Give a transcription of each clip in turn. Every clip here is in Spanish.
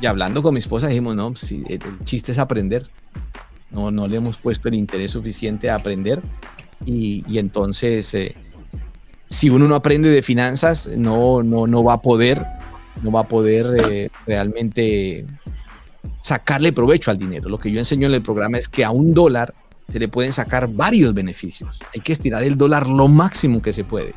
Y hablando con mi esposa dijimos, no, pues, el chiste es aprender. No, no le hemos puesto el interés suficiente a aprender. Y, y entonces, eh, si uno no aprende de finanzas, no, no, no va a poder, no va a poder eh, realmente sacarle provecho al dinero. Lo que yo enseño en el programa es que a un dólar se le pueden sacar varios beneficios. Hay que estirar el dólar lo máximo que se puede.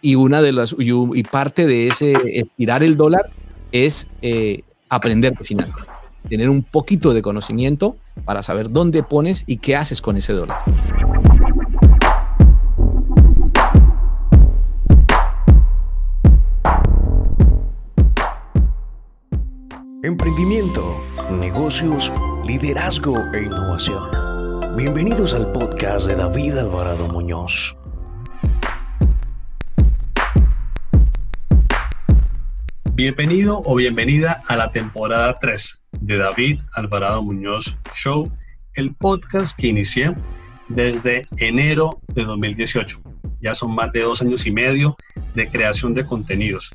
Y una de las y, parte de ese estirar el dólar es eh, aprender de finanzas, tener un poquito de conocimiento para saber dónde pones y qué haces con ese dólar. Emprendimiento, negocios, liderazgo e innovación. Bienvenidos al podcast de David Alvarado Muñoz. Bienvenido o bienvenida a la temporada 3 de David Alvarado Muñoz Show, el podcast que inicié desde enero de 2018. Ya son más de dos años y medio de creación de contenidos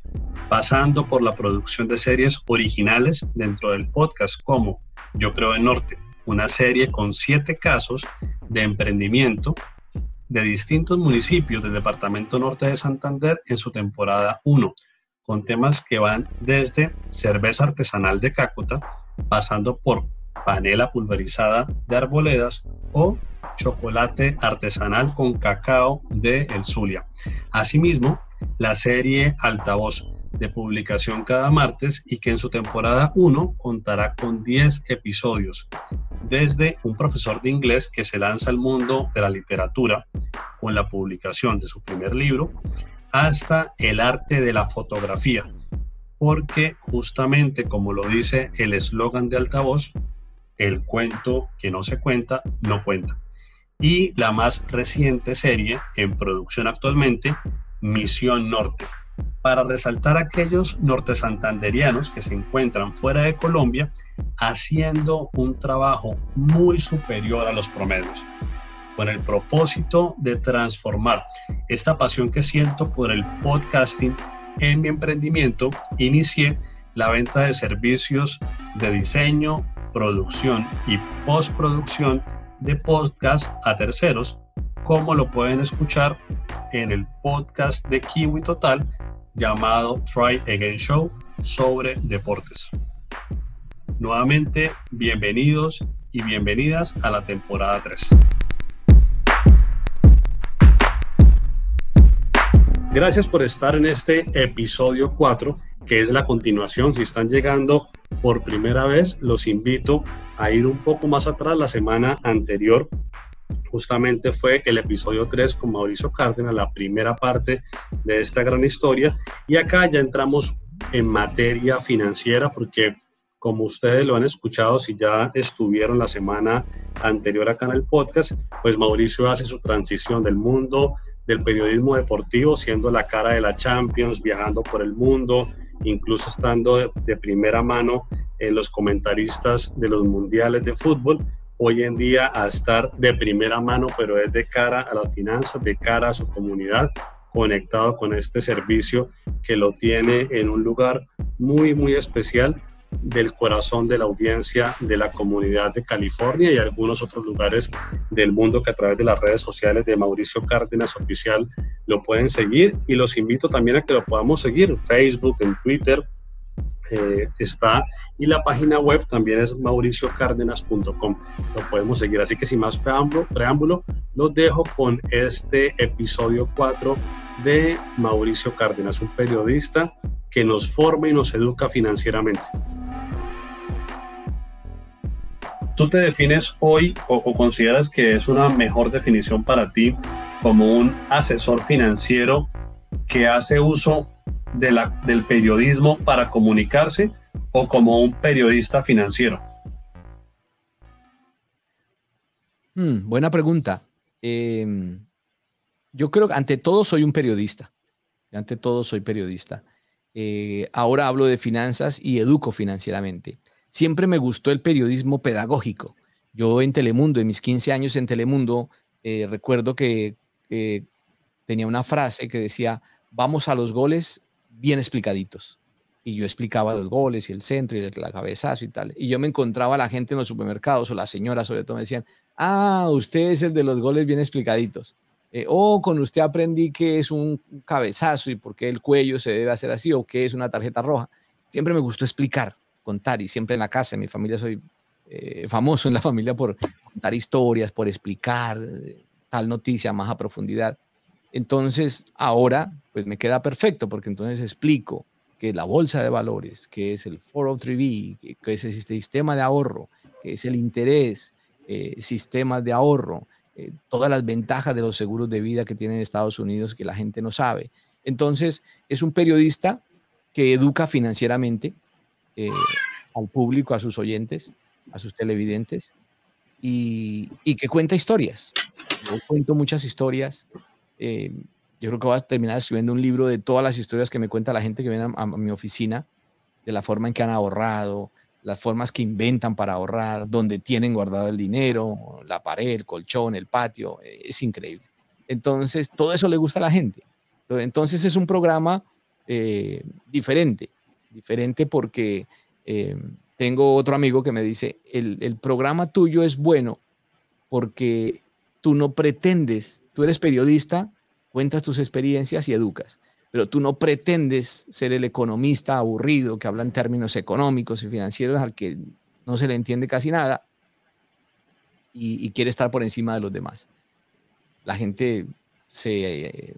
pasando por la producción de series originales dentro del podcast, como Yo Creo en Norte, una serie con siete casos de emprendimiento de distintos municipios del Departamento Norte de Santander en su temporada 1, con temas que van desde cerveza artesanal de Cácota, pasando por panela pulverizada de arboledas o chocolate artesanal con cacao de El Zulia. Asimismo, la serie Altavoz, de publicación cada martes y que en su temporada 1 contará con 10 episodios, desde un profesor de inglés que se lanza al mundo de la literatura con la publicación de su primer libro, hasta el arte de la fotografía, porque justamente como lo dice el eslogan de altavoz, el cuento que no se cuenta, no cuenta. Y la más reciente serie en producción actualmente, Misión Norte, para resaltar a aquellos nortesantanderianos que se encuentran fuera de Colombia haciendo un trabajo muy superior a los promedios, con el propósito de transformar esta pasión que siento por el podcasting en mi emprendimiento, inicié la venta de servicios de diseño, producción y postproducción de podcast a terceros, como lo pueden escuchar en el podcast de Kiwi Total llamado Try Again Show sobre deportes. Nuevamente, bienvenidos y bienvenidas a la temporada 3. Gracias por estar en este episodio 4, que es la continuación. Si están llegando por primera vez, los invito a ir un poco más atrás. La semana anterior justamente fue el episodio 3 con Mauricio Cárdenas, la primera parte de esta gran historia. Y acá ya entramos en materia financiera porque como ustedes lo han escuchado, si ya estuvieron la semana anterior acá en el podcast, pues Mauricio hace su transición del mundo del periodismo deportivo, siendo la cara de la Champions, viajando por el mundo, incluso estando de, primera mano en los comentaristas de los mundiales de fútbol, hoy en día a estar de primera mano, pero es de cara a las finanzas, de cara a su comunidad, conectado con este servicio que lo tiene en un lugar muy, muy especial del corazón de la audiencia de la comunidad de California y algunos otros lugares del mundo que a través de las redes sociales de Mauricio Cárdenas Oficial lo pueden seguir y los invito también a que lo podamos seguir Facebook, en Twitter, eh, está y la página web también es mauriciocárdenas.com. Lo podemos seguir. Así que sin más preámbulo, preámbulo, los dejo con este episodio 4 de Mauricio Cárdenas, un periodista que nos forma y nos educa financieramente. ¿Tú te defines hoy o, consideras que es una mejor definición para ti como un asesor financiero que hace uso del periodismo para comunicarse o como un periodista financiero? Hmm, buena pregunta. Em, yo creo que ante todo soy un periodista. Ante todo soy periodista. Eh, ahora hablo de finanzas y educo financieramente. Siempre me gustó el periodismo pedagógico. Yo en Telemundo, en mis 15 años en Telemundo, eh, recuerdo que tenía una frase que decía, vamos a los goles bien explicaditos. y yo explicaba los goles y el centro y el, cabezazo y tal. Y yo me encontraba a la gente en los supermercados o las señoras sobre todo me decían, ah, usted es el de los goles bien explicaditos. Eh, o con usted aprendí que es un cabezazo y por qué el cuello se debe hacer así o qué es una tarjeta roja. Siempre me gustó explicar, contar y siempre en la casa, en mi familia soy eh, famoso en la familia por contar historias, por explicar eh, tal noticia más a profundidad. Entonces, ahora, pues me queda perfecto porque entonces explico que la bolsa de valores, que es el 403B, que es el sistema de ahorro, que es el interés, eh, sistemas de ahorro, todas las ventajas de los seguros de vida que tienen Estados Unidos que la gente no sabe. Entonces, es un periodista que educa financieramente al público, a sus oyentes, a sus televidentes y, que cuenta historias. Yo cuento muchas historias. Eh, yo creo que voy a terminar escribiendo un libro de todas las historias que me cuenta la gente que viene a, mi oficina, de la forma en que han ahorrado, las formas que inventan para ahorrar, donde tienen guardado el dinero, la pared, el colchón, el patio. Eh, es increíble. Entonces, todo eso le gusta a la gente. Entonces, es un programa eh, diferente, diferente porque tengo otro amigo que me dice, el, programa tuyo es bueno porque tú no pretendes, tú eres periodista, cuentas tus experiencias y educas, pero tú no pretendes ser el economista aburrido que habla en términos económicos y financieros al que no se le entiende casi nada y, quiere estar por encima de los demás. La gente se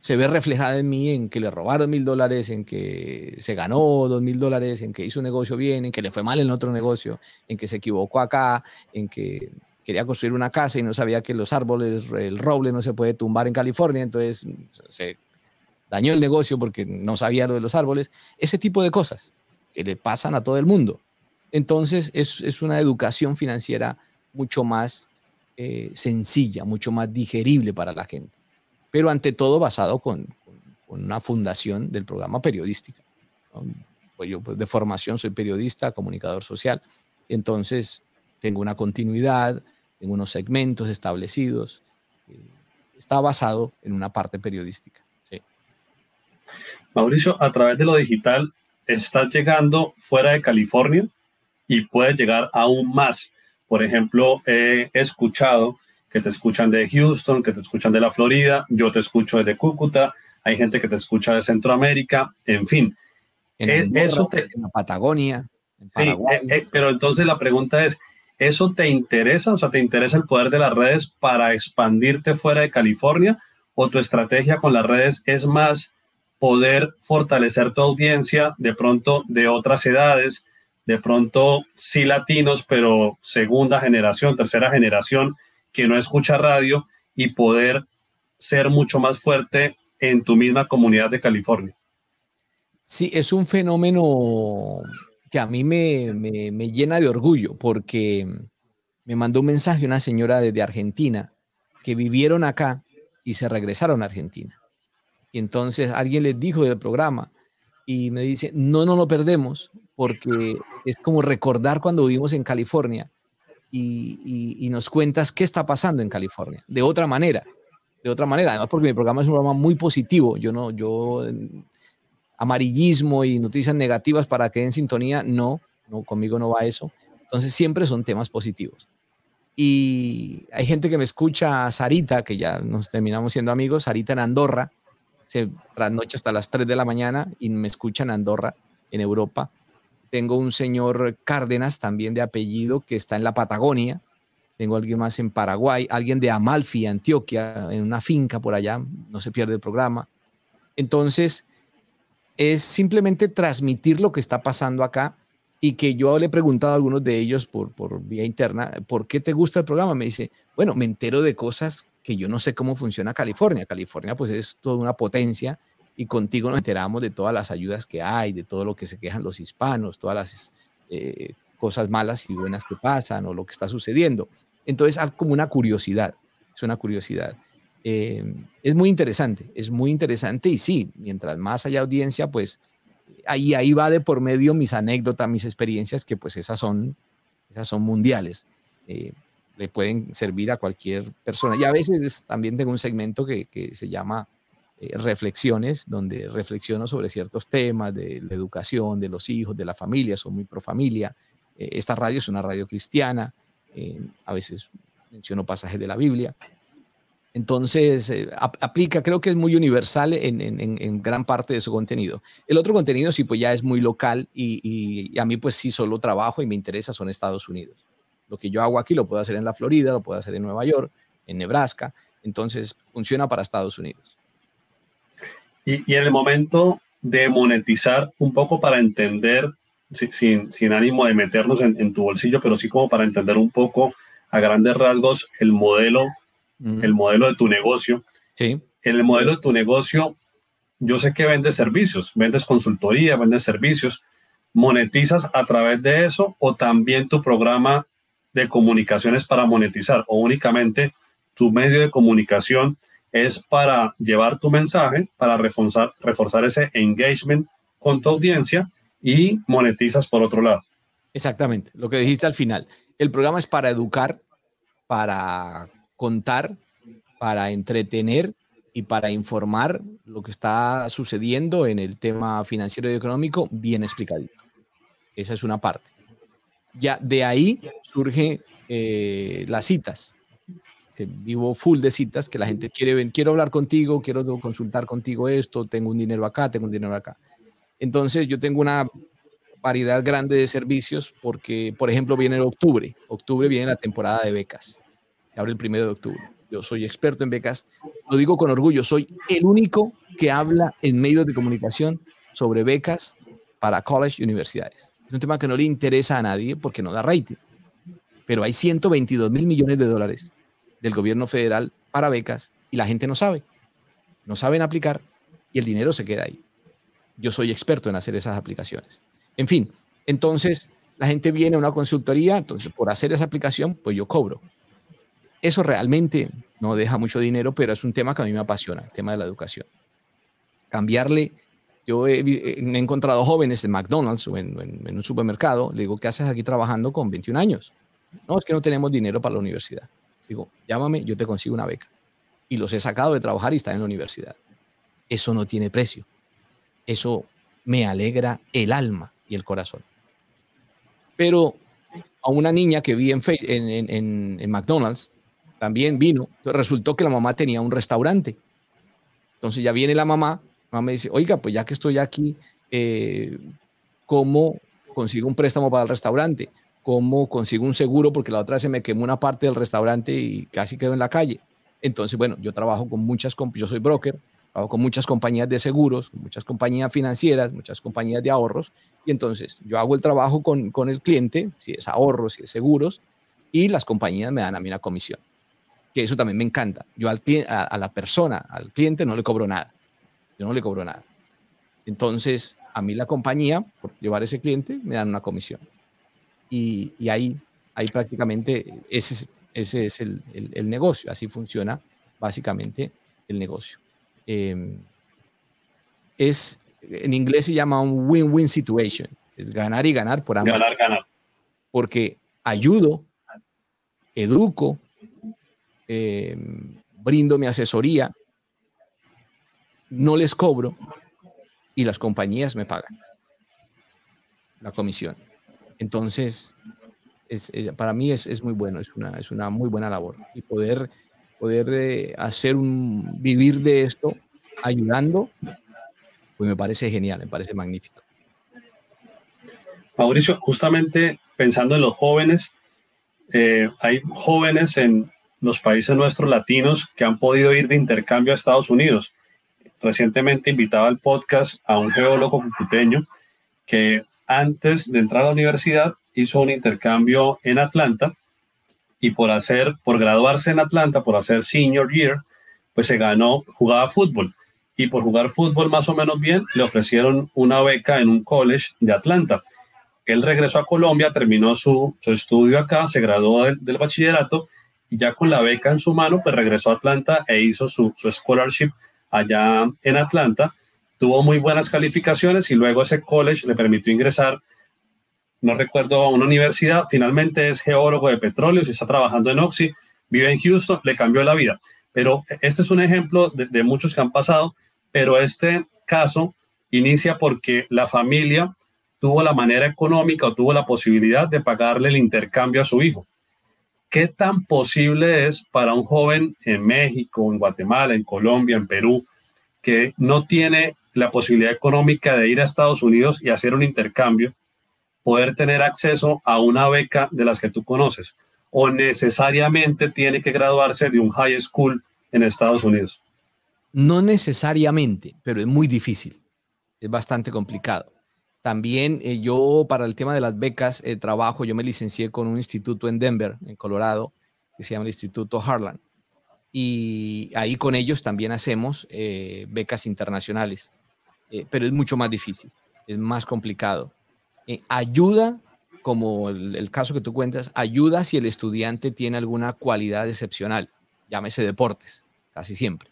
se ve reflejada en mí en que le robaron mil dólares, en que se ganó dos mil dólares, en que hizo un negocio bien, en que le fue mal en otro negocio, en que se equivocó acá, en que quería construir una casa y no sabía que los árboles, el roble no se puede tumbar en California, entonces se dañó el negocio porque no sabía lo de los árboles. Ese tipo de cosas que le pasan a todo el mundo. Entonces es, una educación financiera mucho más eh, sencilla, mucho más digerible para la gente pero ante todo basado con, una fundación del programa periodística. Pues yo pues, de formación soy periodista, comunicador social, entonces tengo una continuidad, tengo unos segmentos establecidos, eh, está basado en una parte periodística. Sí. Mauricio, a través de lo digital, estás llegando fuera de California y puedes llegar aún más. Por ejemplo, he escuchado que te escuchan de Houston, que te escuchan de la Florida, yo te escucho desde Cúcuta, hay gente que te escucha de Centroamérica, en fin. En, eh, eso en la Patagonia. sí, eh, eh, pero entonces la pregunta es, ¿eso te interesa? O sea, ¿te interesa el poder de las redes para expandirte fuera de California? ¿O tu estrategia con las redes es más poder fortalecer tu audiencia de pronto de otras edades, de pronto sí latinos, pero segunda generación, tercera generación, que no escucha radio y poder ser mucho más fuerte en tu misma comunidad de California. Sí, es un fenómeno que a mí me, me, llena de orgullo porque me mandó un mensaje una señora desde Argentina que vivieron acá y se regresaron a Argentina. Y entonces alguien les dijo del programa y me dice, no, no lo perdemos porque es como recordar cuando vivimos en California y, nos cuentas qué está pasando en California, de otra manera, de otra manera, además porque mi programa es un programa muy positivo, yo no, yo amarillismo y noticias negativas para que en sintonía, no, no, conmigo no va eso, entonces siempre son temas positivos. Y hay gente que me escucha, Sarita, que ya nos terminamos siendo amigos, Sarita en Andorra, se trasnocha hasta las 3 de la mañana y me escucha en Andorra, en Europa tengo un señor Cárdenas, también de apellido, que está en la Patagonia. Tengo alguien más en Paraguay, alguien de Amalfi, Antioquia, en una finca por allá, no se pierde el programa. Entonces, es simplemente transmitir lo que está pasando acá y que yo le he preguntado a algunos de ellos por, por vía interna, ¿por qué te gusta el programa? Me dice, bueno, me entero de cosas que yo no sé cómo funciona California. California pues es toda una potencia y contigo nos enteramos de todas las ayudas que hay, de todo lo que se quejan los hispanos, todas las eh, cosas malas y buenas que pasan o lo que está sucediendo. Entonces, como una curiosidad, es una curiosidad. Eh, es muy interesante, es muy interesante y sí, mientras más haya audiencia, pues ahí, ahí va de por medio mis anécdotas, mis experiencias, que pues esas son, esas son mundiales. Eh, le pueden servir a cualquier persona. Y a veces también tengo un segmento que, que se llama eh, reflexiones donde reflexiono sobre ciertos temas de la educación, de los hijos, de la familia, soy muy pro familia. Eh, esta radio es una radio cristiana, a veces menciono pasajes de la Biblia. Entonces, aplica, creo que es muy universal en, gran parte de su contenido. El otro contenido sí, pues ya es muy local y, y, a mí pues sí solo trabajo y me interesa son Estados Unidos. Lo que yo hago aquí lo puedo hacer en la Florida, lo puedo hacer en Nueva York, en Nebraska. Entonces, funciona para Estados Unidos. Y, en el momento de monetizar un poco para entender, sin, sin ánimo de meternos en, tu bolsillo, pero sí como para entender un poco a grandes rasgos el modelo, el modelo de tu negocio. Sí. En el modelo de tu negocio, yo sé que vendes servicios, vendes consultoría, vendes servicios, monetizas a través de eso o también tu programa de comunicaciones para monetizar o únicamente tu medio de comunicación es para llevar tu mensaje, para reforzar, reforzar ese engagement con tu audiencia y monetizas por otro lado. Exactamente, lo que dijiste al final. El programa es para educar, para contar, para entretener y para informar lo que está sucediendo en el tema financiero y económico bien explicadito. Esa es una parte. Ya de ahí surgen eh, las citas vivo full de citas, que la gente quiere ver, quiero hablar contigo, quiero consultar contigo esto, tengo un dinero acá, tengo un dinero acá. Entonces yo tengo una variedad grande de servicios porque, por ejemplo, viene octubre. Octubre viene la temporada de becas. Se abre el primero de octubre. Yo soy experto en becas. Lo digo con orgullo. Soy el único que habla en medios de comunicación sobre becas para college y universidades. Es un tema que no le interesa a nadie porque no da rating. Pero hay 122 mil millones de dólares del gobierno federal para becas y la gente no sabe. No saben aplicar y el dinero se queda ahí. Yo soy experto en hacer esas aplicaciones. En fin, entonces la gente viene a una consultoría, entonces por hacer esa aplicación, pues yo cobro. Eso realmente no deja mucho dinero, pero es un tema que a mí me apasiona, el tema de la educación. Cambiarle, yo he, encontrado jóvenes en McDonald's o en, en un supermercado, le digo, ¿qué haces aquí trabajando con 21 años? No, es que no tenemos dinero para la universidad. Digo, llámame, yo te consigo una beca. Y los he sacado de trabajar y están en la universidad. Eso no tiene precio. Eso me alegra el alma y el corazón. Pero a una niña que vi en, McDonald's, también vino, resultó que la mamá tenía un restaurante. Entonces ya viene la mamá, mamá me dice, oiga, pues ya que estoy aquí, eh, ¿cómo consigo un préstamo para el restaurante? Cómo consigo un seguro, porque la otra vez se me quemó una parte del restaurante y casi quedó en la calle. Entonces, bueno, yo trabajo con muchas, yo soy broker, trabajo con muchas compañías de seguros, muchas compañías financieras, muchas compañías de ahorros, y entonces yo hago el trabajo con, con el cliente, si es ahorros, si es seguros, y las compañías me dan a mí una comisión, que eso también me encanta. Yo al, a, a la persona, al cliente, no le cobro nada, yo no le cobro nada. Entonces, a mí la compañía, por llevar ese cliente, me dan una comisión y, ahí, ahí prácticamente ese, ese es el, el, negocio, así funciona básicamente el negocio. Em, es, en inglés se llama un win-win situation, es ganar y ganar por ambos. Ganar, ganar. Porque ayudo, educo, em, brindo mi asesoría, no les cobro y las compañías me pagan la comisión. Entonces, es, para mí es, muy bueno, es una, es una muy buena labor. Y poder, poder eh, hacer un, vivir de esto ayudando, pues me parece genial, me parece magnífico. Mauricio, justamente pensando en los jóvenes, eh, hay jóvenes en los países nuestros latinos que han podido ir de intercambio a Estados Unidos. Recientemente invitaba al podcast a un geólogo computeño que antes de entrar a la universidad hizo un intercambio en Atlanta y por hacer, por graduarse en Atlanta, por hacer senior year, pues se ganó, jugaba fútbol y por jugar fútbol más o menos bien le ofrecieron una beca en un college de Atlanta. Él regresó a Colombia, terminó su, estudio acá, se graduó del, bachillerato y ya con la beca en su mano, pues regresó a Atlanta e hizo su, su scholarship allá en Atlanta tuvo muy buenas calificaciones y luego ese college le permitió ingresar, no recuerdo, a una universidad. Finalmente es geólogo de petróleo, y está trabajando en Oxy, vive en Houston, le cambió la vida. Pero este es un ejemplo de, muchos que han pasado pero este caso inicia porque la familia tuvo la manera económica o tuvo la posibilidad de pagarle el intercambio a su hijo. ¿Qué tan posible es para un joven en México, en Guatemala, en Colombia, en Perú, que no tiene la posibilidad económica de ir a Estados Unidos y hacer un intercambio, poder tener acceso a una beca de las que tú conoces? ¿O necesariamente tiene que graduarse de un high school en Estados Unidos? No necesariamente, pero es muy difícil. Es bastante complicado. También eh, yo para el tema de las becas eh, trabajo, yo me licencié con un instituto en Denver, en Colorado, que se llama el Instituto Harlan. Y ahí con ellos también hacemos eh, becas internacionales, pero es mucho más difícil, es más complicado. ayuda, como el, el, caso que tú cuentas, ayuda si el estudiante tiene alguna cualidad excepcional, llámese deportes, casi siempre.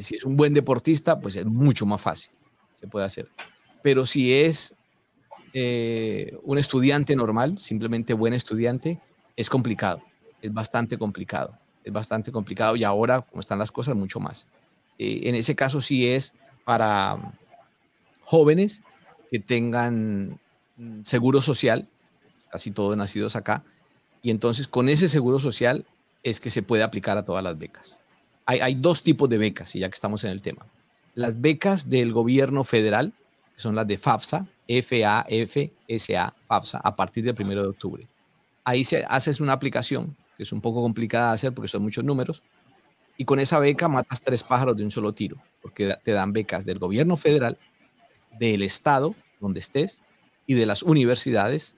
si es un buen deportista, pues es mucho más fácil, se puede hacer pero si es eh, un estudiante normal, simplemente buen estudiante, es complicado, es bastante complicado, es bastante complicado y ahora, como están las cosas, mucho más. Eh, en ese caso sí es para jóvenes que tengan mm, seguro social, casi todos nacidos acá, y entonces con ese seguro social es que se puede aplicar a todas las becas. Hay, dos tipos de becas, y ya que estamos en el tema. Las becas del gobierno federal, que son las de FAFSA, F-A-F-S-A, FAFSA, a partir del 1 de octubre. Ahí se, haces una aplicación, que es un poco complicada de hacer porque son muchos números, y con esa beca matas tres pájaros de un solo tiro, porque te dan becas del gobierno federal, del estado donde estés y de las universidades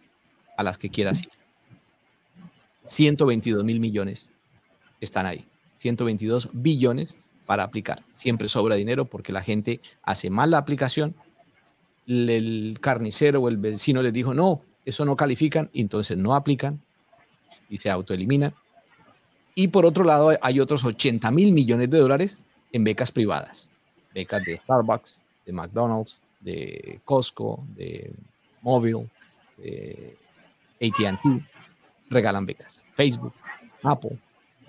a las que quieras ir. 122 mil millones están ahí. 122 billones para aplicar. Siempre sobra dinero porque la gente hace mal la aplicación el carnicero o el vecino les dijo, no, eso no califican, y entonces no aplican y se autoeliminan. Y por otro lado, hay otros 80 mil millones de dólares en becas privadas, becas de Starbucks, de McDonald's, de Costco, de Mobile, de ATT, regalan becas. Facebook, Apple,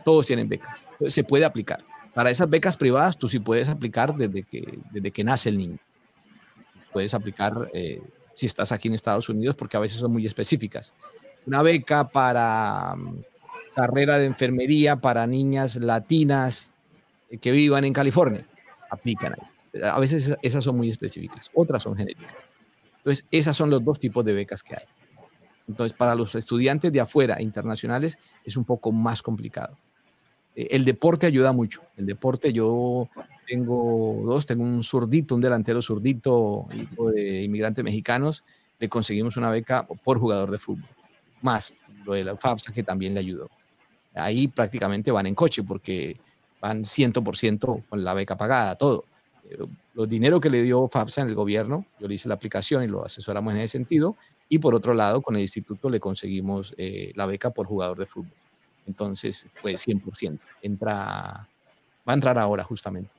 todos tienen becas. Se puede aplicar. Para esas becas privadas, tú sí puedes aplicar desde que, desde que nace el niño puedes aplicar eh, si estás aquí en Estados Unidos, porque a veces son muy específicas. Una beca para mm, carrera de enfermería para niñas latinas que vivan en California, aplican ahí. A veces esas son muy específicas, otras son genéricas. Entonces, esas son los dos tipos de becas que hay. Entonces, para los estudiantes de afuera, internacionales, es un poco más complicado. Eh, el deporte ayuda mucho. El deporte, yo tengo dos, tengo un zurdito, un delantero zurdito, hijo de inmigrantes mexicanos, le conseguimos una beca por jugador de fútbol, más lo de la FAFSA que también le ayudó. Ahí prácticamente van en coche porque van 100% con la beca pagada, todo. Eh, los dinero que le dio FAFSA en el gobierno, yo le hice la aplicación y lo asesoramos en ese sentido, y por otro lado, con el instituto le conseguimos eh, la beca por jugador de fútbol. Entonces fue 100%. Entra, va a entrar ahora justamente.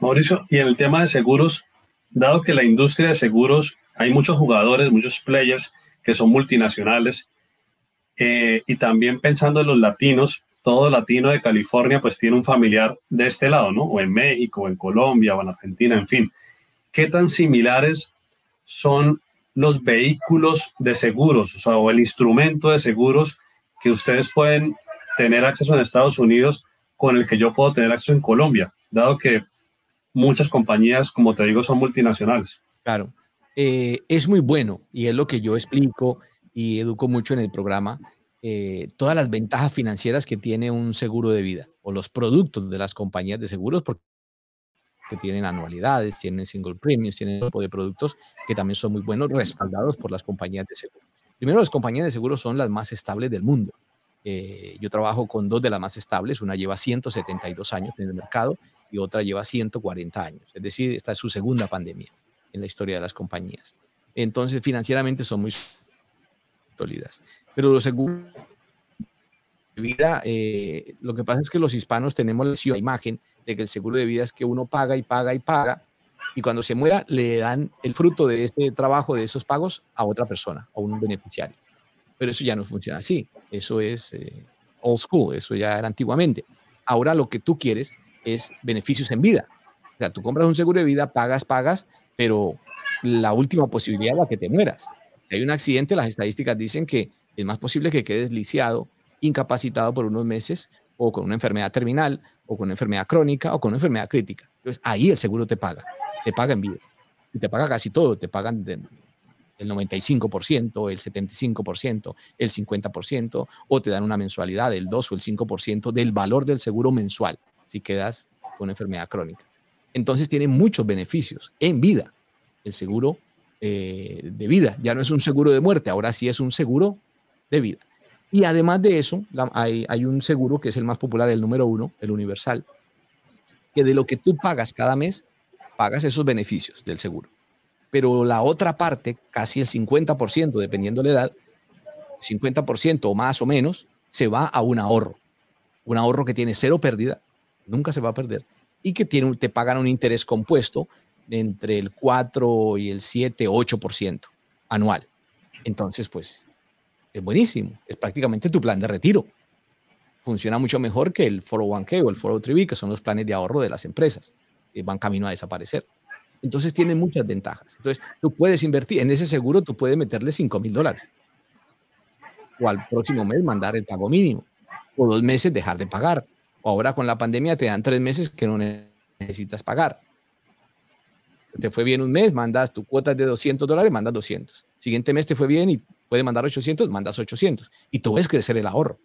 Mauricio, y en el tema de seguros, dado que la industria de seguros, hay muchos jugadores, muchos players que son multinacionales, eh, y también pensando en los latinos, todo latino de California pues tiene un familiar de este lado, ¿no? O en México, o en Colombia, o en Argentina, en fin. ¿Qué tan similares son los vehículos de seguros, o sea, o el instrumento de seguros que ustedes pueden tener acceso en Estados Unidos con el que yo puedo tener acceso en Colombia, dado que muchas compañías, como te digo, son multinacionales. Claro, eh, es muy bueno y es lo que yo explico y educo mucho en el programa, eh, todas las ventajas financieras que tiene un seguro de vida o los productos de las compañías de seguros, porque tienen anualidades, tienen single premiums, tienen un tipo de productos que también son muy buenos, respaldados por las compañías de seguros. Primero, las compañías de seguros son las más estables del mundo. Eh, yo trabajo con dos de las más estables, una lleva 172 años en el mercado y otra lleva 140 años. Es decir, esta es su segunda pandemia en la historia de las compañías. Entonces, financieramente son muy sólidas. Pero los seguros de vida, eh, lo que pasa es que los hispanos tenemos la imagen de que el seguro de vida es que uno paga y paga y paga y cuando se muera le dan el fruto de este trabajo, de esos pagos, a otra persona, a un beneficiario. Pero eso ya no funciona así. Eso es eh, old school, eso ya era antiguamente. Ahora lo que tú quieres es beneficios en vida. O sea, tú compras un seguro de vida, pagas, pagas, pero la última posibilidad es la que te mueras. Hay un accidente, las estadísticas dicen que es más posible que quedes lisiado, incapacitado por unos meses o con una enfermedad terminal o con una enfermedad crónica o con una enfermedad crítica. Entonces ahí el seguro te paga, te paga en vida. Y te paga casi todo, te pagan el 95%, el 75%, el 50%, o te dan una mensualidad del 2 o el 5% del valor del seguro mensual si quedas con enfermedad crónica. Entonces tiene muchos beneficios en vida. El seguro eh, de vida ya no es un seguro de muerte, ahora sí es un seguro de vida. Y además de eso, hay, hay un seguro que es el más popular, el número uno, el universal, que de lo que tú pagas cada mes, pagas esos beneficios del seguro. Pero la otra parte, casi el 50%, dependiendo de la edad, 50% o más o menos, se va a un ahorro. Un ahorro que tiene cero pérdida, nunca se va a perder, y que tiene, te pagan un interés compuesto entre el 4 y el 7, 8% anual. Entonces, pues es buenísimo. Es prácticamente tu plan de retiro. Funciona mucho mejor que el 401k o el 403b, que son los planes de ahorro de las empresas, que van camino a desaparecer. Entonces tiene muchas ventajas. Entonces tú puedes invertir en ese seguro, tú puedes meterle 5 mil dólares. O al próximo mes mandar el pago mínimo. O dos meses dejar de pagar. O ahora con la pandemia te dan tres meses que no necesitas pagar. Te fue bien un mes, mandas tu cuota de 200 dólares, mandas 200. Siguiente mes te fue bien y puede mandar 800, mandas 800 y tú ves crecer el ahorro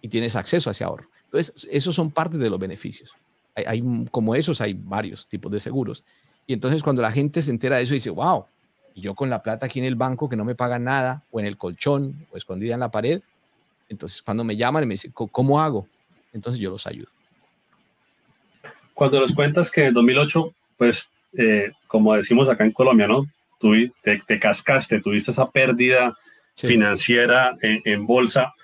y tienes acceso a ese ahorro. Entonces, esos son parte de los beneficios. Hay, como esos, hay varios tipos de seguros. Y entonces cuando la gente se entera de eso, dice, wow, yo con la plata aquí en el banco que no me pagan nada, o en el colchón, o escondida en la pared, entonces cuando me llaman y me dicen, ¿cómo hago? Entonces yo los ayudo. Cuando nos cuentas que en 2008, pues, eh, como decimos acá en Colombia, ¿no? tú te, cascaste, tuviste esa pérdida financiera en, bolsa,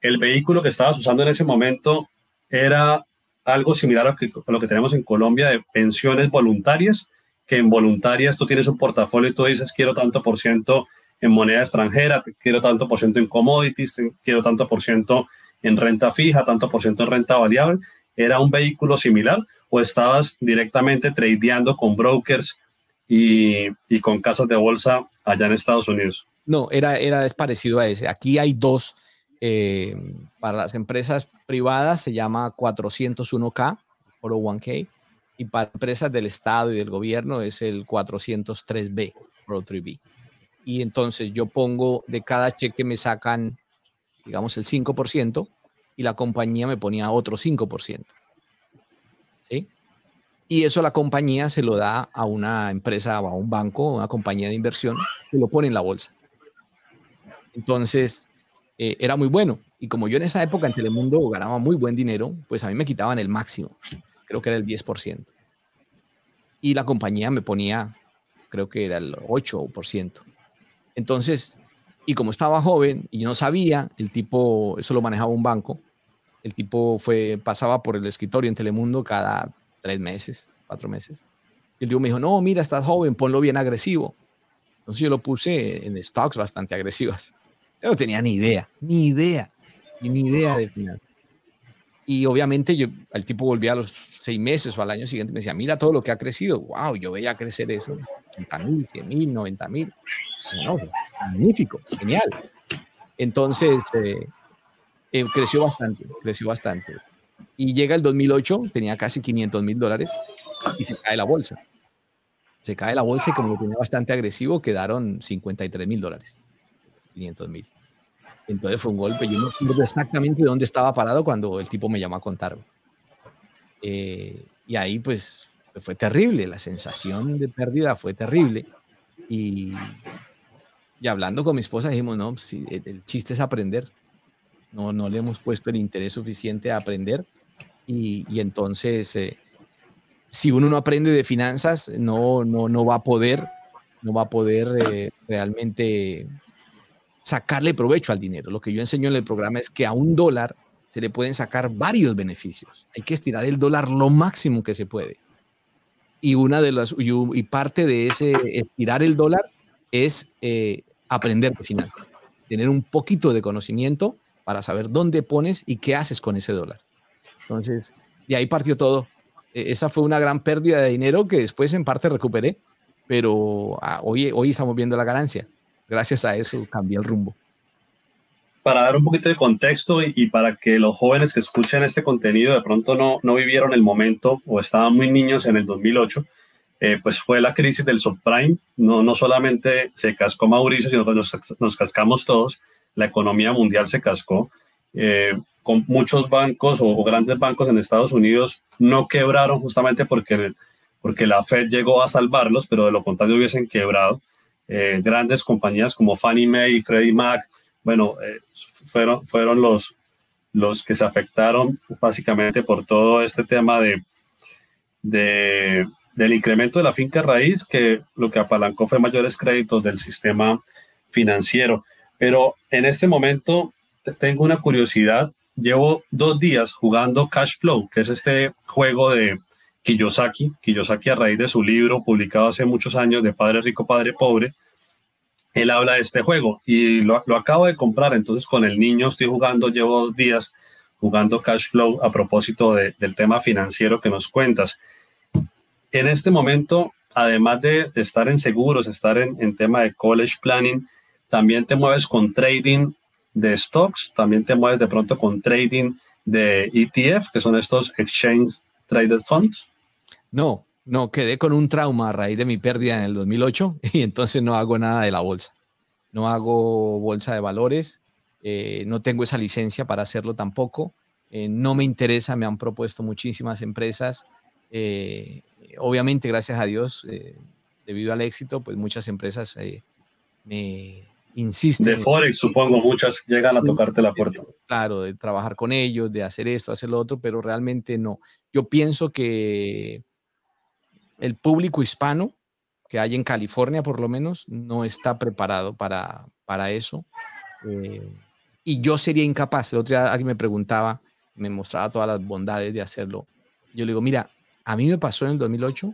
el vehículo que estabas usando en ese momento era algo similar a, lo que tenemos en Colombia de pensiones voluntarias, que en voluntarias tú tienes un portafolio y tú dices quiero tanto por ciento en moneda extranjera, quiero tanto por ciento en commodities, quiero tanto por ciento en renta fija, tanto por ciento en renta variable. ¿Era un vehículo similar o estabas directamente tradeando con brokers y, con casas de bolsa allá en Estados Unidos. No, era, era parecido a ese. Aquí hay dos. Eh, para las empresas privadas se llama 401k, 401k, y para empresas del Estado y del gobierno es el 403b, 403b. Y entonces yo pongo de cada cheque me sacan, digamos, el 5% y la compañía me ponía otro 5%. Y eso la compañía se lo da a una empresa o a un banco, una compañía de inversión, que lo pone en la bolsa. Entonces, eh, era muy bueno. Y como yo en esa época en Telemundo ganaba muy buen dinero, pues a mí me quitaban el máximo. Creo que era el 10%. Y la compañía me ponía, creo que era el 8%. Entonces, y como estaba joven y no sabía, el tipo, eso lo manejaba un banco, el tipo fue, pasaba por el escritorio en Telemundo cada tres meses, cuatro meses. Y el tipo me dijo, no, mira, estás joven, ponlo bien agresivo. Entonces yo lo puse en stocks bastante agresivas. Yo no tenía ni idea, ni idea, ni idea de finanzas. Y obviamente yo, el tipo volvía a los seis meses o al año siguiente y me decía, mira todo lo que ha crecido. Wow, yo veía crecer eso, 80 mil, 100 mil, 90 mil. magnífico, genial. Entonces, eh, eh, creció bastante, creció bastante. Y llega el 2008, tenía casi 500 mil dólares y se cae la bolsa. Se cae la bolsa y como lo tenía bastante agresivo, quedaron 53 mil dólares. 500 mil. Entonces fue un golpe. Yo no recuerdo exactamente dónde estaba parado cuando el tipo me llamó a contarme. Eh, y ahí pues fue terrible. La sensación de pérdida fue terrible. Y, y hablando con mi esposa dijimos, no, si el chiste es aprender no, no le hemos puesto el interés suficiente a aprender y, entonces eh, si uno no aprende de finanzas no, no, no va a poder, no va a poder eh, realmente sacarle provecho al dinero. Lo que yo enseño en el programa es que a un dólar se le pueden sacar varios beneficios. Hay que estirar el dólar lo máximo que se puede. Y una de las y, parte de ese estirar el dólar es eh, aprender de finanzas, tener un poquito de conocimiento para saber dónde pones y qué haces con ese dólar. Entonces, y ahí partió todo. E, esa fue una gran pérdida de dinero que después en parte recuperé, pero ah, hoy, hoy estamos viendo la ganancia. Gracias a eso cambié el rumbo. Para dar un poquito de contexto y, para que los jóvenes que escuchen este contenido de pronto no, no vivieron el momento o estaban muy niños en el 2008, eh, pues fue la crisis del subprime. No, no solamente se cascó Mauricio, sino que nos, nos cascamos todos. La economía mundial se cascó. Eh, con muchos bancos o, grandes bancos en Estados Unidos no quebraron justamente porque, porque la Fed llegó a salvarlos, pero de lo contrario hubiesen quebrado. Eh, grandes compañías como Fannie Mae y Freddie Mac, bueno, eh, fueron, fueron los, los que se afectaron básicamente por todo este tema de, de, del incremento de la finca raíz, que lo que apalancó fue mayores créditos del sistema financiero. Pero en este momento tengo una curiosidad llevo dos días jugando Cash Flow, que es este juego de Kiyosaki, Kiyosaki a raíz de su libro publicado hace muchos años de Padre Rico, Padre Pobre. Él habla de este juego y lo, acabo de comprar, entonces con el niño estoy jugando, llevo dos días jugando Cash Flow a propósito del tema financiero que nos cuentas. En este momento, además de estar en seguros, estar en tema de college planning, también te mueves con trading de stocks, también te mueves de pronto con trading de ETF, que son estos Exchange Traded Funds. No, no, quedé con un trauma a raíz de mi pérdida en el 2008 y entonces no hago nada de la bolsa. No hago bolsa de valores, eh, no tengo esa licencia para hacerlo tampoco. Eh, no me interesa, me han propuesto muchísimas empresas. Eh, obviamente, gracias a Dios, debido al éxito, pues muchas empresas me, insisten. De Forex, supongo, muchas llegan a tocarte la puerta. Claro, de trabajar con ellos, de hacer esto, hacer lo otro, pero realmente no. Yo pienso que el público hispano que hay en California, por lo menos, no está preparado para, para eso. Eh, y yo sería incapaz. El otro día alguien me preguntaba, me mostraba todas las bondades de hacerlo. Yo le digo, mira, a mí me pasó en el 2008,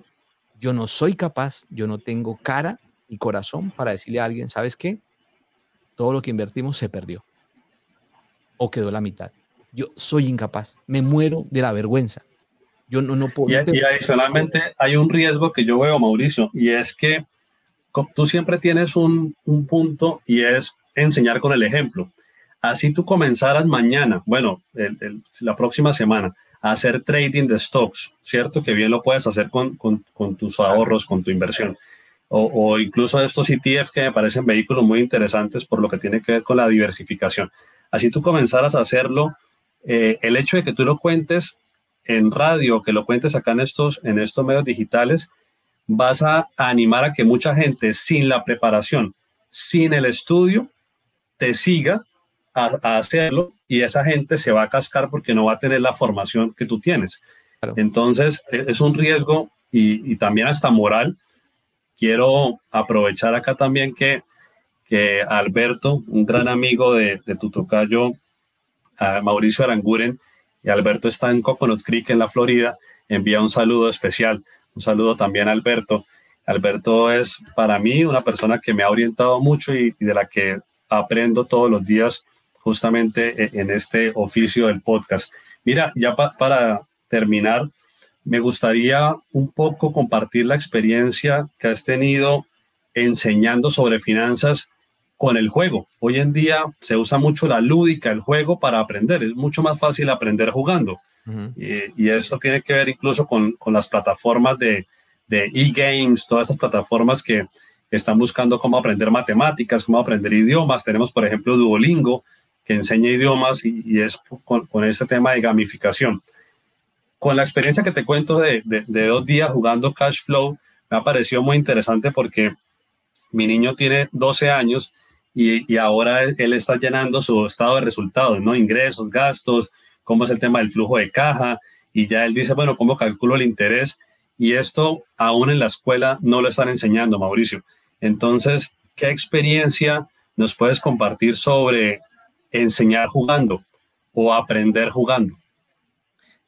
yo no soy capaz, yo no tengo cara y corazón para decirle a alguien, ¿sabes qué? Todo lo que invertimos se perdió o quedó la mitad. Yo soy incapaz, me muero de la vergüenza. Yo no, no puedo. Y, adicionalmente hay un riesgo que yo veo, Mauricio, y es que tú siempre tienes un, un punto y es enseñar con el ejemplo. Así tú comenzaras mañana, bueno, la próxima semana, a hacer trading de stocks, ¿cierto? Que bien lo puedes hacer con, con, con tus ahorros, con tu inversión o, incluso estos ETF que me parecen vehículos muy interesantes por lo que tiene que ver con la diversificación. Así tú comenzaras a hacerlo, eh, el hecho de que tú lo cuentes en radio, que lo cuentes acá en estos, en estos medios digitales, vas a animar a que mucha gente sin la preparación, sin el estudio, te siga a, hacerlo y esa gente se va a cascar porque no va a tener la formación que tú tienes. Entonces, e, es un riesgo y, y también hasta moral quiero aprovechar acá también que, que Alberto, un gran amigo de, de tu tocayo, Mauricio Aranguren, y Alberto está en Coconut Creek, en la Florida, envía un saludo especial. Un saludo también a Alberto. Alberto es para mí una persona que me ha orientado mucho y, de la que aprendo todos los días justamente e, en este oficio del podcast. Mira, ya para terminar, me gustaría un poco compartir la experiencia que has tenido enseñando sobre finanzas con el juego. Hoy en día se usa mucho la lúdica, el juego para aprender. Es mucho más fácil aprender jugando. y, esto tiene que ver incluso con, las plataformas de e-games, todas estas plataformas que, están buscando cómo aprender matemáticas, cómo aprender idiomas. Tenemos, por ejemplo, Duolingo, que enseña idiomas y, es con, con este tema de gamificación con la experiencia que te cuento de, dos días jugando Cash Flow, me ha parecido muy interesante porque mi niño tiene 12 años y, ahora él, está llenando su estado de resultados, ¿no? Ingresos, gastos, cómo es el tema del flujo de caja y ya él dice, bueno, ¿cómo calculo el interés? Y esto aún en la escuela no lo están enseñando, Mauricio. Entonces, ¿qué experiencia nos puedes compartir sobre enseñar jugando o aprender jugando?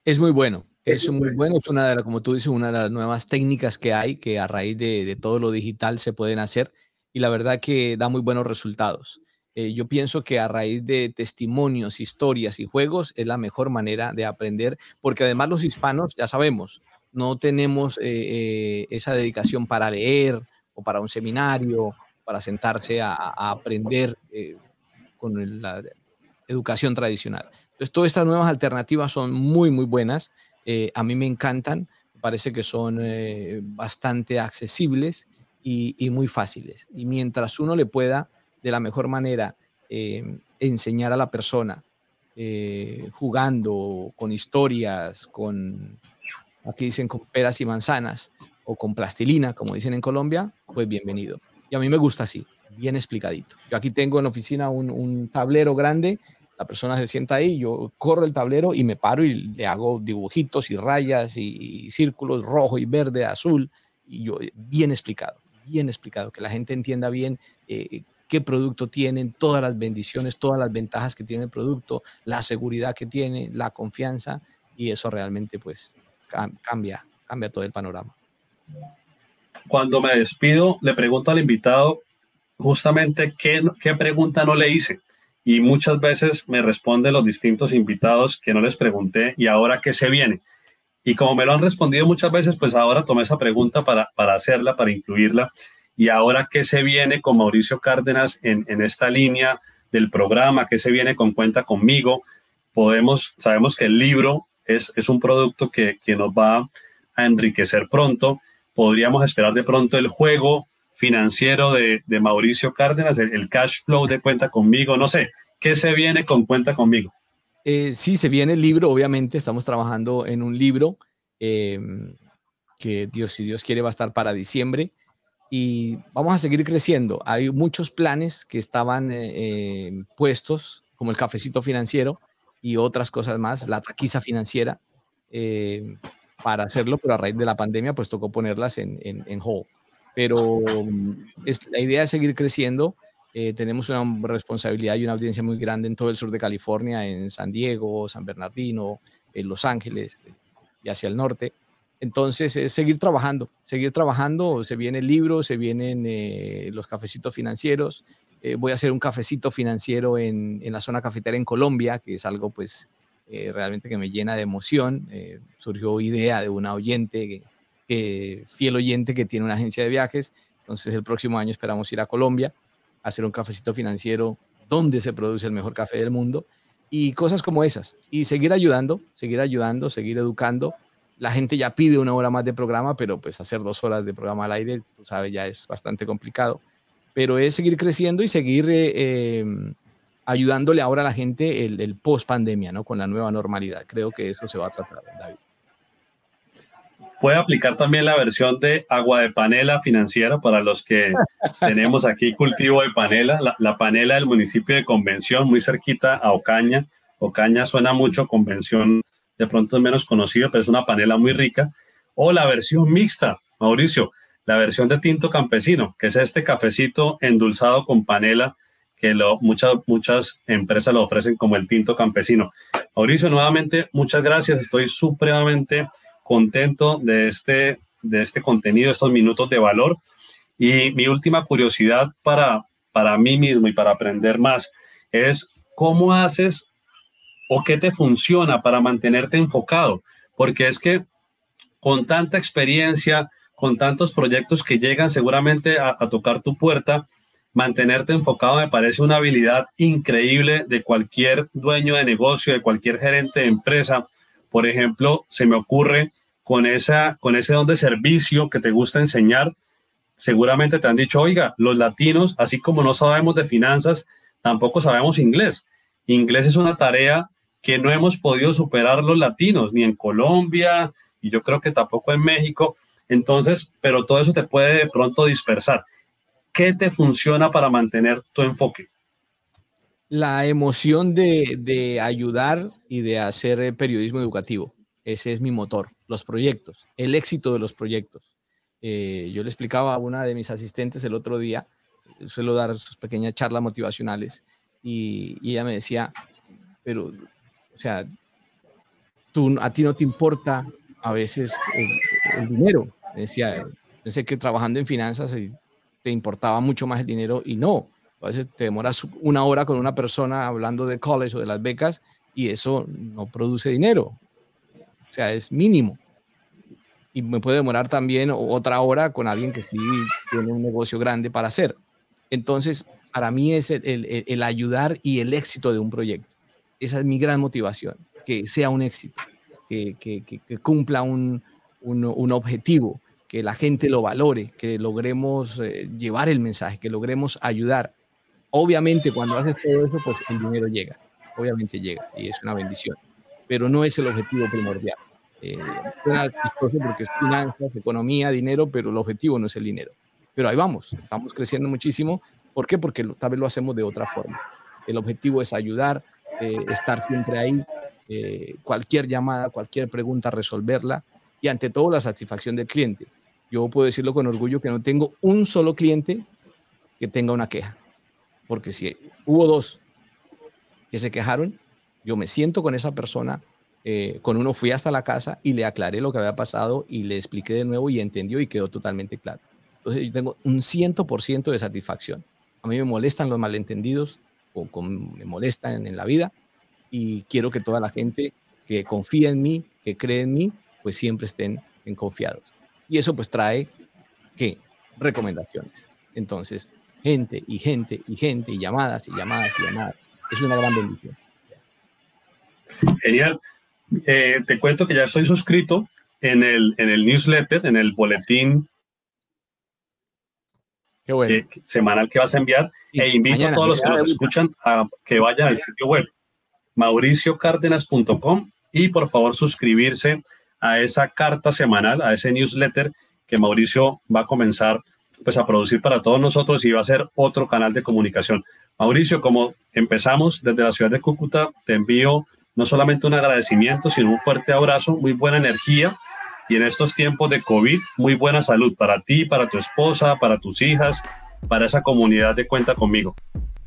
Es muy bueno. Es, muy bueno. Es una de las, como tú dices, una de las nuevas técnicas que hay que a raíz de, todo lo digital se pueden hacer y la verdad que da muy buenos resultados. eh, yo pienso que a raíz de testimonios, historias y juegos es la mejor manera de aprender, porque además los hispanos, ya sabemos, no tenemos eh, eh, esa dedicación para leer o para un seminario, para sentarse a, aprender con la educación tradicional. Entonces, todas estas nuevas alternativas son muy, muy buenas. a mí me encantan, parece que son bastante accesibles y, muy fáciles. Y mientras uno le pueda de la mejor manera eh, enseñar a la persona, eh, jugando con historias, con, aquí dicen con peras y manzanas, o con plastilina, como dicen en Colombia, pues bienvenido. Y a mí me gusta así, bien explicadito. Yo aquí tengo en oficina un, tablero grande, la persona se sienta ahí, yo corro el tablero y me paro y le hago dibujitos y rayas y, círculos rojo y verde, azul, y yo bien explicado, bien explicado, que la gente entienda bien eh, qué producto tienen, todas las bendiciones, todas las ventajas que tiene el producto, la seguridad que tiene, la confianza y eso realmente pues cambia, cambia todo el panorama. Cuando me despido, le pregunto al invitado justamente qué pregunta no le hice y muchas veces me responden los distintos invitados que no les pregunté y ahora qué se viene. Y como me lo han respondido muchas veces, pues ahora tomé esa pregunta para, para hacerla, para incluirla. Y ahora, ¿qué se viene con Mauricio Cárdenas en, esta línea del programa? ¿Qué se viene con Cuenta conmigo? Podemos, sabemos que el libro es, es un producto que, que nos va a enriquecer pronto. Podríamos esperar de pronto el juego financiero de, de Mauricio Cárdenas, el, cash flow de Cuenta conmigo, no sé, ¿qué se viene con Cuenta conmigo? Eh, sí, se viene el libro, obviamente, estamos trabajando en un libro eh, que Dios, si Dios quiere, va a estar para diciembre y vamos a seguir creciendo. Hay muchos planes que estaban eh, eh, puestos, como el cafecito financiero y otras cosas más, la taquiza financiera, eh, para hacerlo, pero a raíz de la pandemia, pues tocó ponerlas en, en, en hold. Pero mm, es, la idea es seguir creciendo. tenemos una responsabilidad y una audiencia muy grande en todo el sur de California, en San Diego, San Bernardino, en Los Ángeles y hacia el norte. Entonces, es seguir trabajando, seguir trabajando. Se viene el libro, se vienen eh, los cafecitos financieros. Eh, voy a hacer un cafecito financiero en, la zona cafetera en Colombia, que es algo pues eh, realmente que me llena de emoción. surgió idea de una oyente, que, fiel oyente que tiene una agencia de viajes. Entonces, el próximo año esperamos ir a Colombia a hacer un cafecito financiero donde se produce el mejor café del mundo y cosas como esas. Y seguir ayudando, seguir ayudando, seguir educando la gente ya pide una hora más de programa, pero pues hacer dos horas de programa al aire, tú sabes, ya es bastante complicado. Pero es seguir creciendo y seguir eh, em, ayudándole ahora a la gente el, el post pandemia, ¿no? Con la nueva normalidad. Creo que eso se va a tratar, David. Puede aplicar también la versión de agua de panela financiera para los que tenemos aquí cultivo de panela, la, la panela del municipio de Convención, muy cerquita a Ocaña. Ocaña suena mucho, Convención de pronto es menos conocido, pero es una panela muy rica. O la versión mixta, Mauricio, la versión de tinto campesino, que es este cafecito endulzado con panela que lo, muchas, muchas empresas lo ofrecen como el tinto campesino. Mauricio, nuevamente, muchas gracias. Estoy supremamente contento de este, de este contenido, estos minutos de valor. Y mi última curiosidad para, para mí mismo y para aprender más es cómo haces o qué te funciona para mantenerte enfocado, porque es que con tanta experiencia, con tantos proyectos que llegan seguramente a, tocar tu puerta, mantenerte enfocado me parece una habilidad increíble de cualquier dueño de negocio, de cualquier gerente de empresa. Por ejemplo, se me ocurre con, esa, con ese don de servicio que te gusta enseñar, seguramente te han dicho, oiga, los latinos, así como no sabemos de finanzas, tampoco sabemos inglés. Inglés es una tarea que no hemos podido superar los latinos, ni en Colombia, y yo creo que tampoco en México. Entonces, pero todo eso te puede de pronto dispersar. ¿Qué te funciona para mantener tu enfoque? La emoción de, ayudar y de hacer eh, periodismo educativo. Ese es mi motor, los proyectos, el éxito de los proyectos. Eh, yo le explicaba a una de mis asistentes el otro día, suelo dar sus pequeñas charlas motivacionales, y, ella me decía, pero o sea, tú, a ti no te importa a veces el, dinero. Decía, pensé que trabajando en finanzas te importaba mucho más el dinero y no. A veces te demoras una hora con una persona hablando de college o de las becas y eso no produce dinero. O sea, es mínimo. Y me puede demorar también otra hora con alguien que sí tiene un negocio grande para hacer. Entonces, para mí es el, ayudar y el éxito de un proyecto. Esa es mi gran motivación, que sea un éxito, que, cumpla un, objetivo, que la gente lo valore, que logremos eh, llevar el mensaje, que logremos ayudar. Obviamente, cuando haces todo eso, pues el dinero llega, obviamente llega y es una bendición, pero no es el objetivo primordial. Eh, suena chistoso porque es finanzas, economía, dinero, pero el objetivo no es el dinero. Pero ahí vamos, estamos creciendo muchísimo. ¿Por qué? Porque tal vez lo hacemos de otra forma. El objetivo es ayudar, eh, estar siempre ahí, eh, cualquier llamada, cualquier pregunta, resolverla y ante todo la satisfacción del cliente. Yo puedo decirlo con orgullo que no tengo un solo cliente que tenga una queja, porque si hubo dos que se quejaron, yo me siento con esa persona, eh, con uno fui hasta la casa y le aclaré lo que había pasado y le expliqué de nuevo y entendió y quedó totalmente claro. Entonces yo tengo un 100% de satisfacción. A mí me molestan los malentendidos o me molestan en la vida y quiero que toda la gente que confía en mí, que cree en mí, pues siempre estén en confiados. Y eso pues trae, ¿qué? Recomendaciones. Entonces, gente y gente y gente y llamadas y llamadas y llamadas. Es una gran bendición. Genial. Eh, te cuento que ya estoy suscrito en el, en el newsletter, en el boletín semanal que vas a enviar. e invito a todos los que nos escuchan a que vayan al sitio web mauriciocárdenas.com y por favor suscribirse a esa carta semanal, a ese newsletter que Mauricio va a comenzar pues a producir para todos nosotros y va a ser otro canal de comunicación. Mauricio, como empezamos desde la ciudad de Cúcuta, te envío no solamente un agradecimiento, sino un fuerte abrazo, muy buena energía y en estos tiempos de COVID, muy buena salud para ti, para tu esposa, para tus hijas, para esa comunidad de Cuenta conmigo.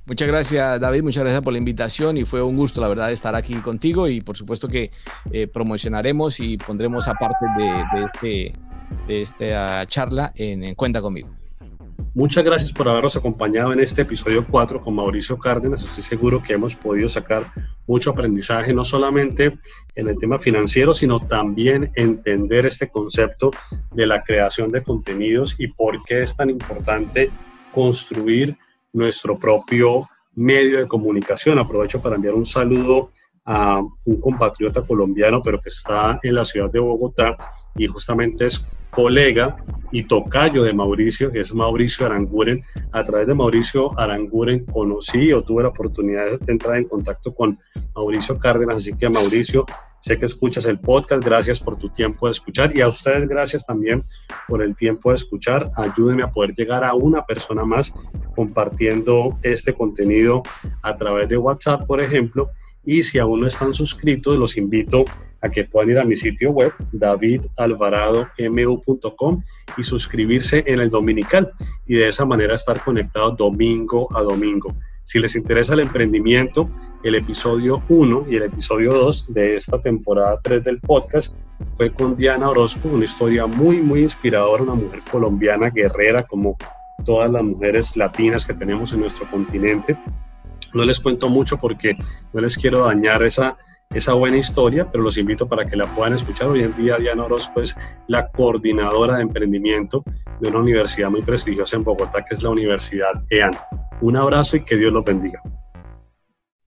Muchas gracias, David. Muchas gracias por la invitación y fue un gusto, la verdad, estar aquí contigo y por supuesto que eh, promocionaremos y pondremos aparte de, este, de esta charla en Cuenta conmigo. Muchas gracias por habernos acompañado en este episodio 4 con Mauricio Cárdenas. Estoy seguro que hemos podido sacar mucho aprendizaje, no solamente en el tema financiero, sino también entender este concepto de la creación de contenidos y por qué es tan importante construir nuestro propio medio de comunicación. Aprovecho para enviar un saludo a un compatriota colombiano, pero que está en la ciudad de Bogotá y justamente es colega y tocayo de Mauricio, es Mauricio Aranguren. A través de Mauricio Aranguren conocí o tuve la oportunidad de entrar en contacto con Mauricio Cárdenas, así que Mauricio, sé que escuchas el podcast, gracias por tu tiempo de escuchar y a ustedes gracias también por el tiempo de escuchar. Ayúdenme a poder llegar a una persona más compartiendo este contenido a través de WhatsApp, por ejemplo. Y si aún no están suscritos, los invito a que puedan ir a mi sitio web, davidalvaradomu.com, y suscribirse en el dominical y de esa manera estar conectados domingo a domingo. Si les interesa el emprendimiento, el episodio 1 y el episodio 2 de esta temporada 3 del podcast fue con Diana Orozco, una historia muy, muy inspiradora, una mujer colombiana guerrera como todas las mujeres latinas que tenemos en nuestro continente. No les cuento mucho porque no les quiero dañar esa, esa buena historia, pero los invito para que la puedan escuchar. Hoy en día Diana Orozco es la coordinadora de emprendimiento de una universidad muy prestigiosa en Bogotá, que es la Universidad EAN. Un abrazo y que Dios los bendiga.